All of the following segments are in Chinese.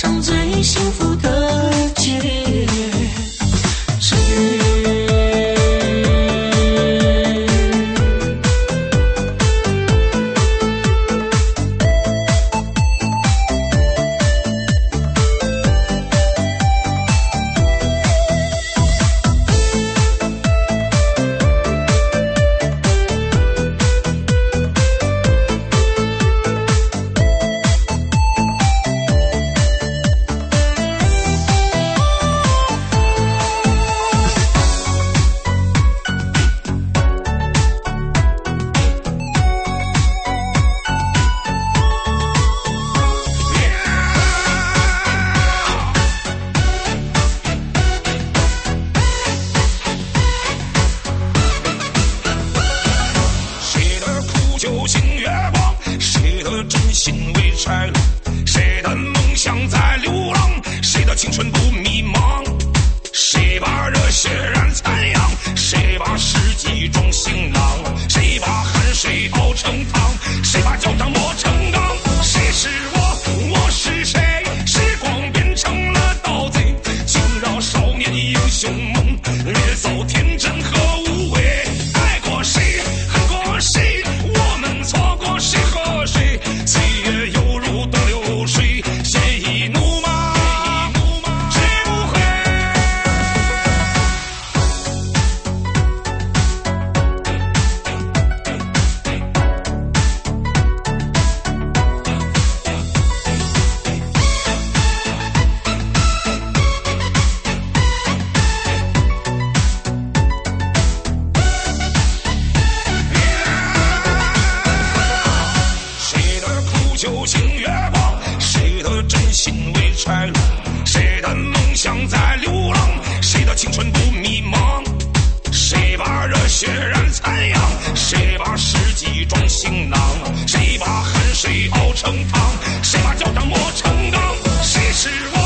上最幸福的结局。有情月光谁的真心未拆狼谁的梦想在流浪谁的青春不迷茫。谁把热血染残阳谁把诗集装行囊谁把汗水熬成汤谁把脚掌磨成钢。谁是我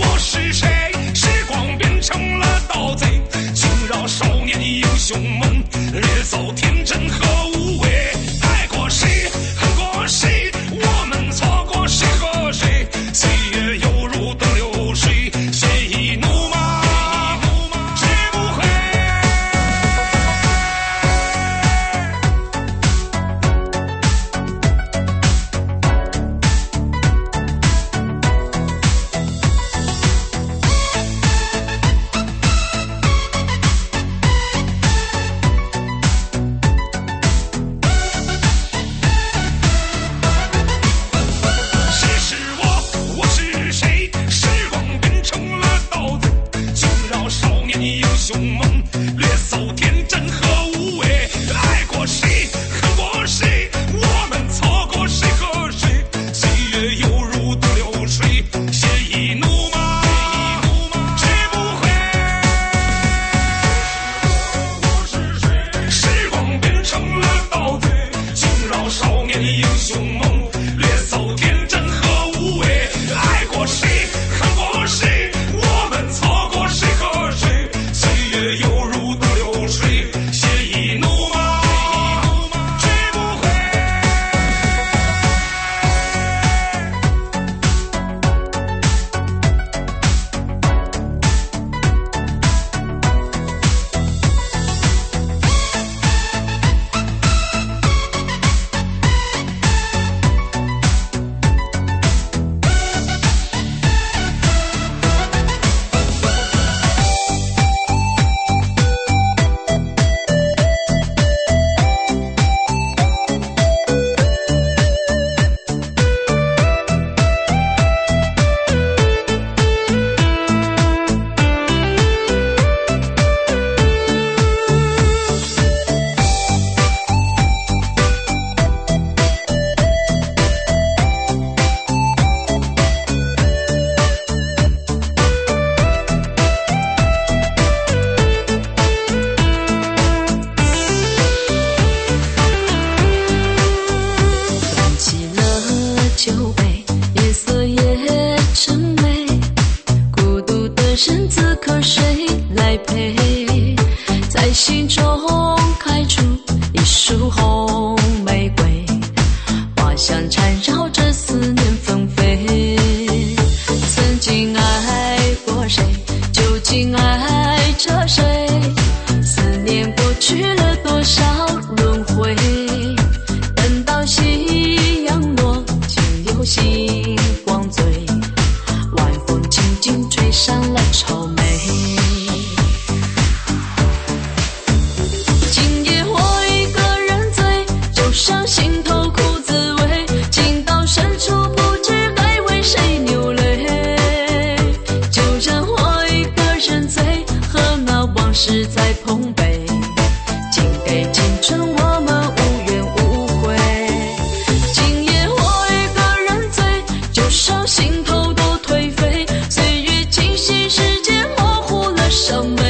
我是谁时光变成了盗贼惊扰少年英雄梦掠走天 somebody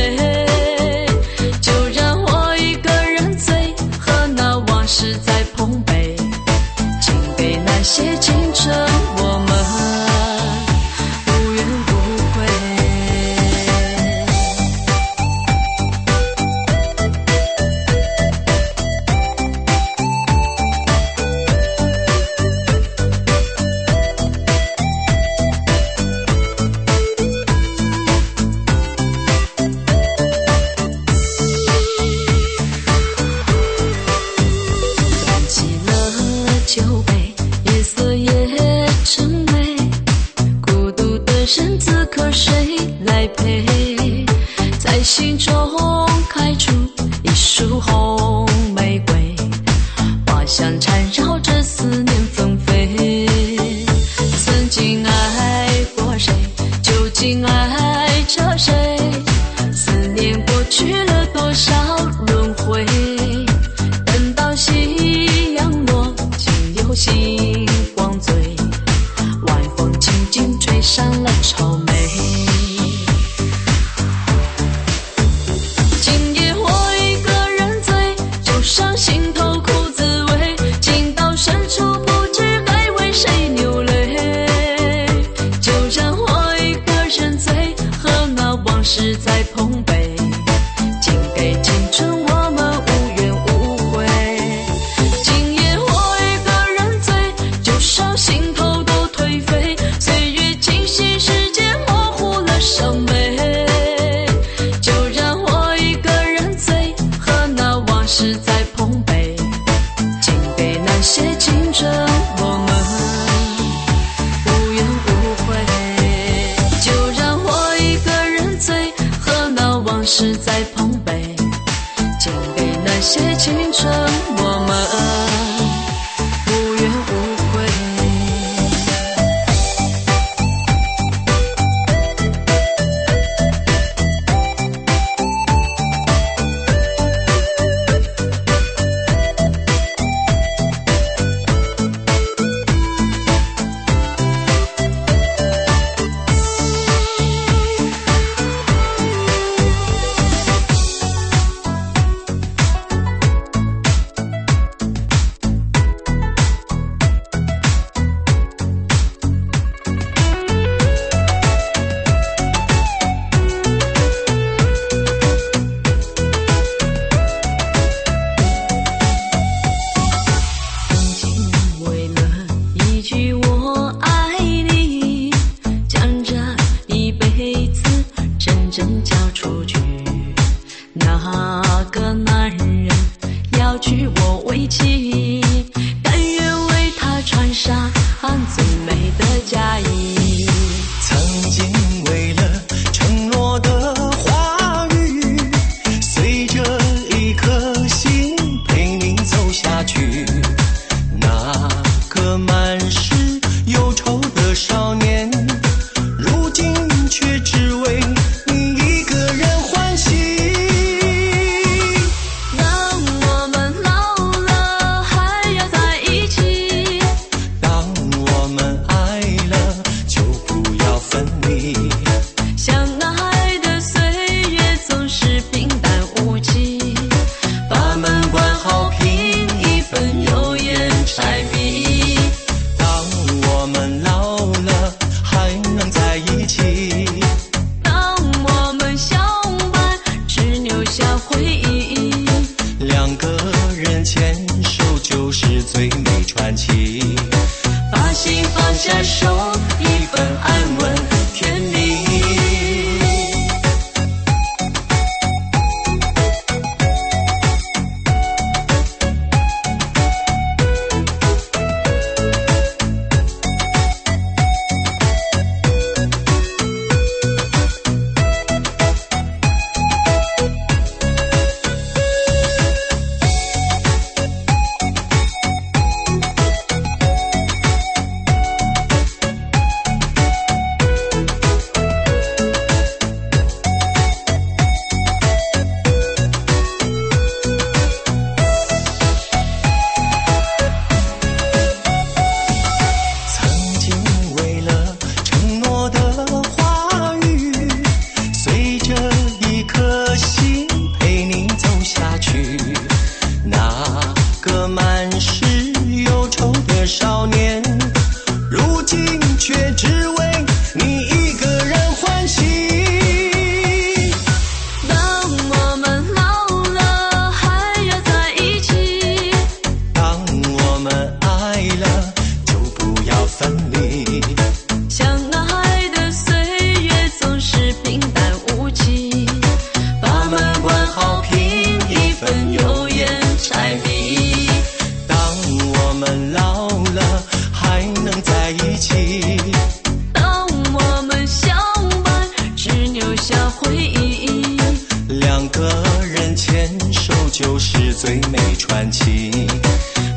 没传奇，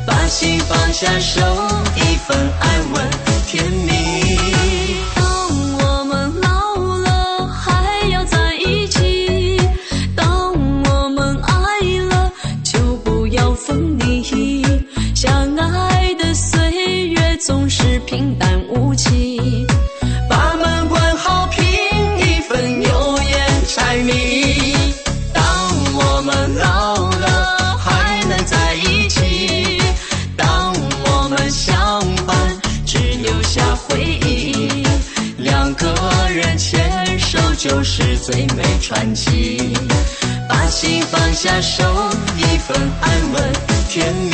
把心放下，守一份安稳甜蜜。下手一份安稳。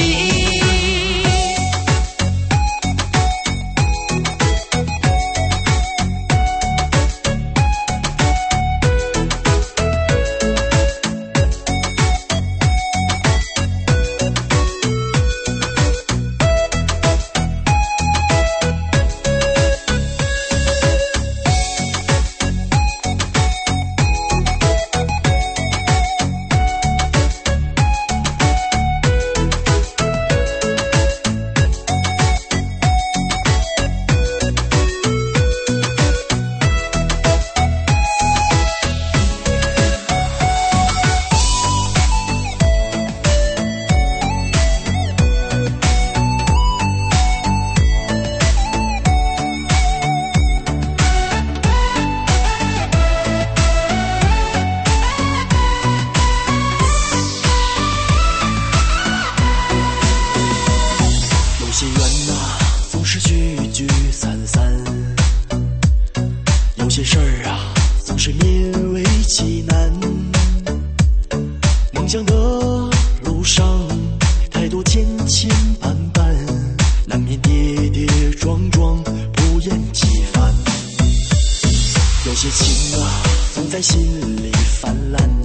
梦想的路上，太多千千绊绊，难免跌跌撞撞，不厌其烦。有些情啊，总在心里泛滥。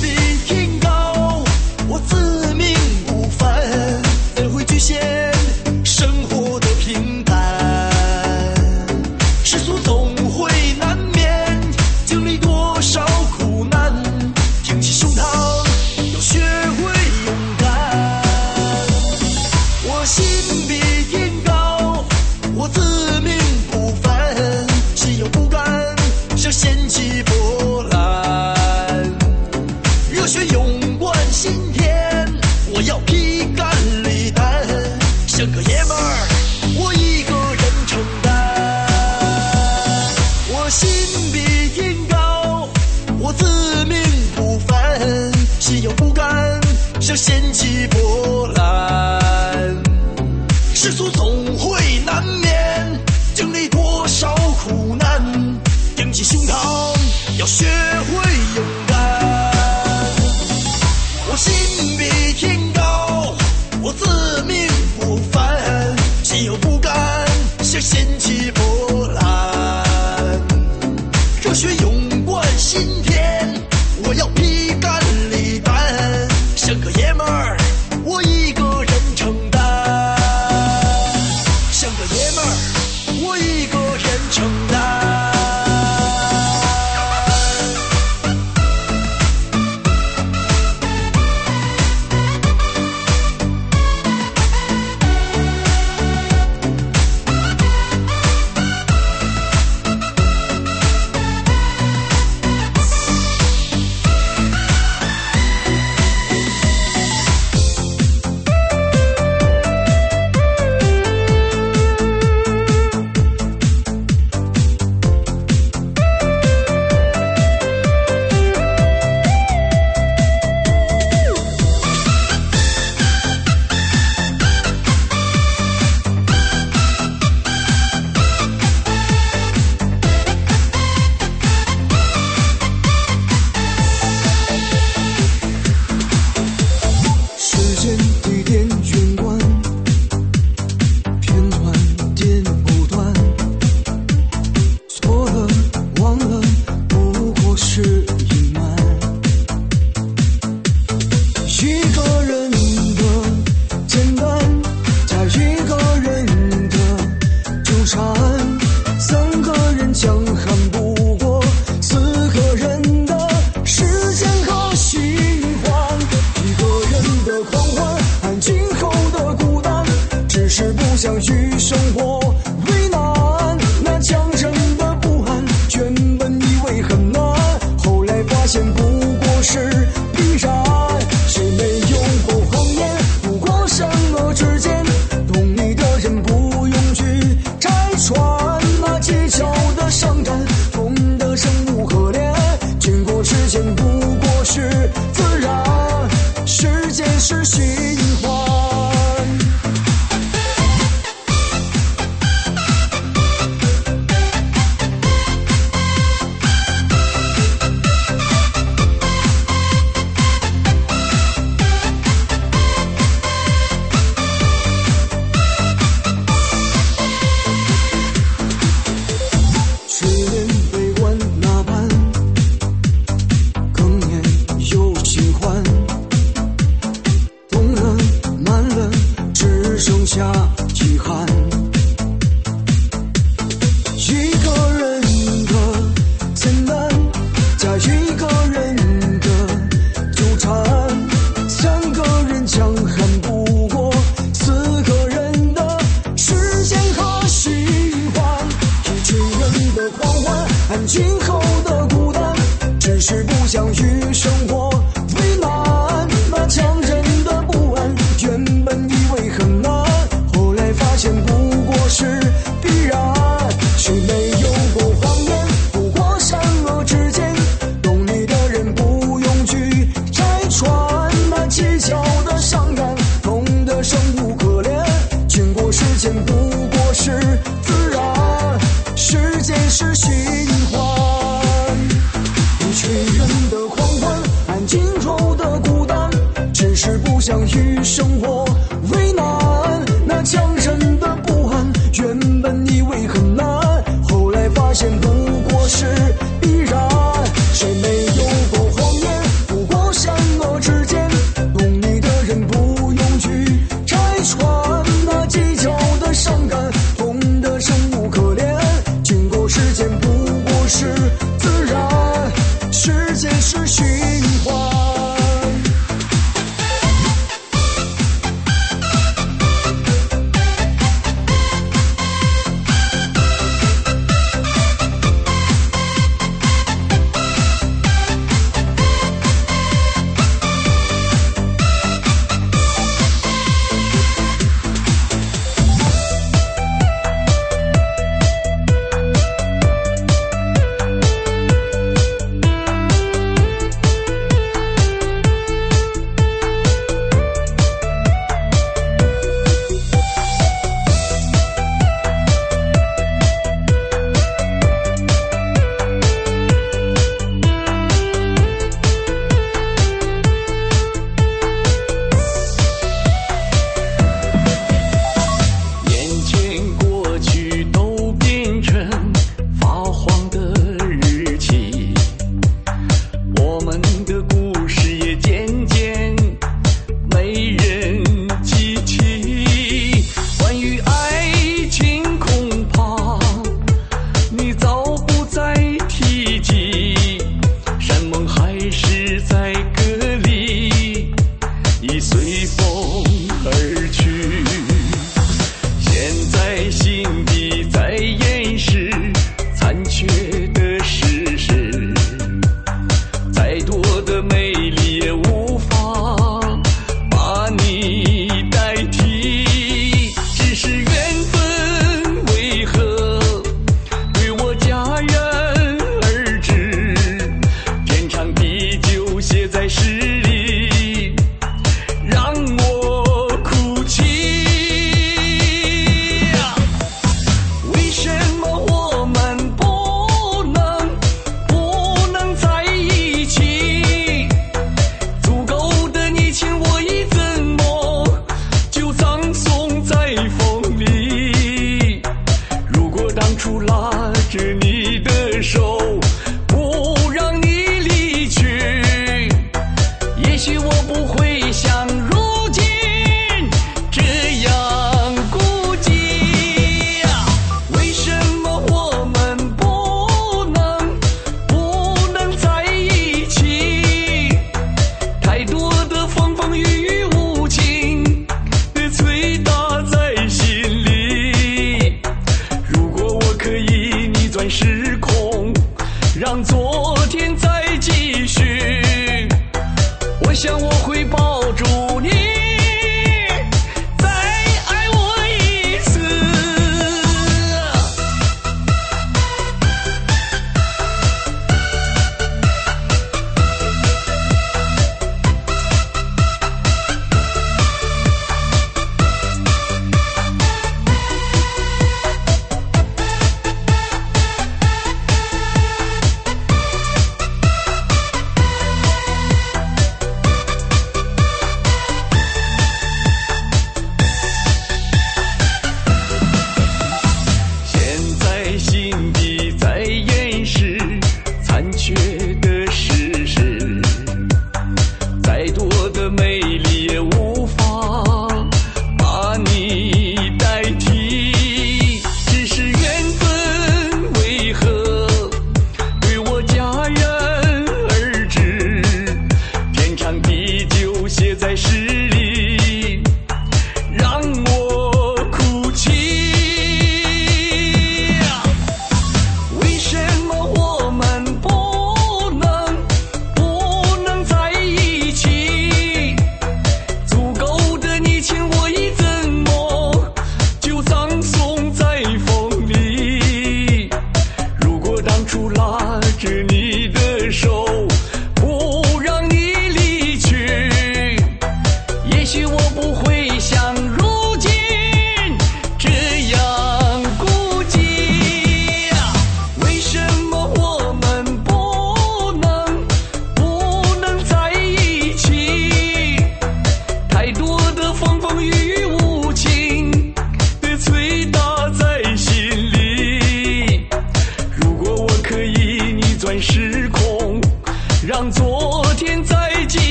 比天 king go，我自。掀起波澜。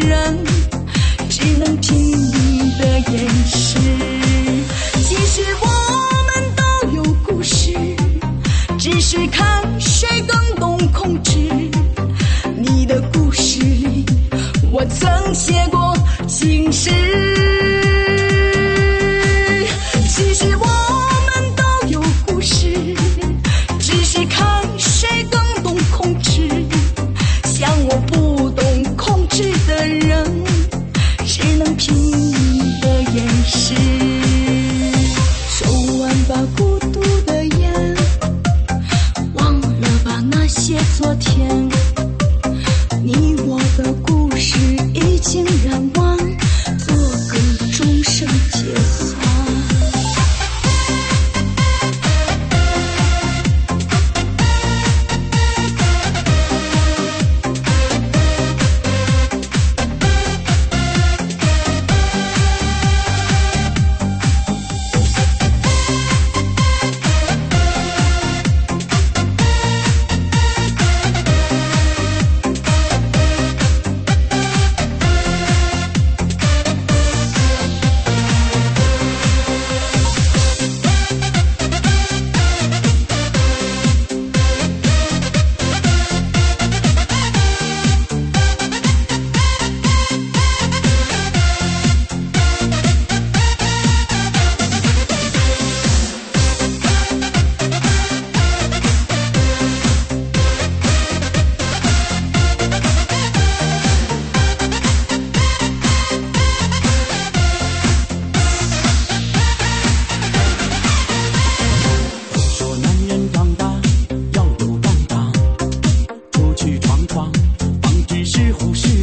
人只能拼命的掩饰，其实我们都有故事，只是看谁更懂控制。你的故事里，我曾经。呼吸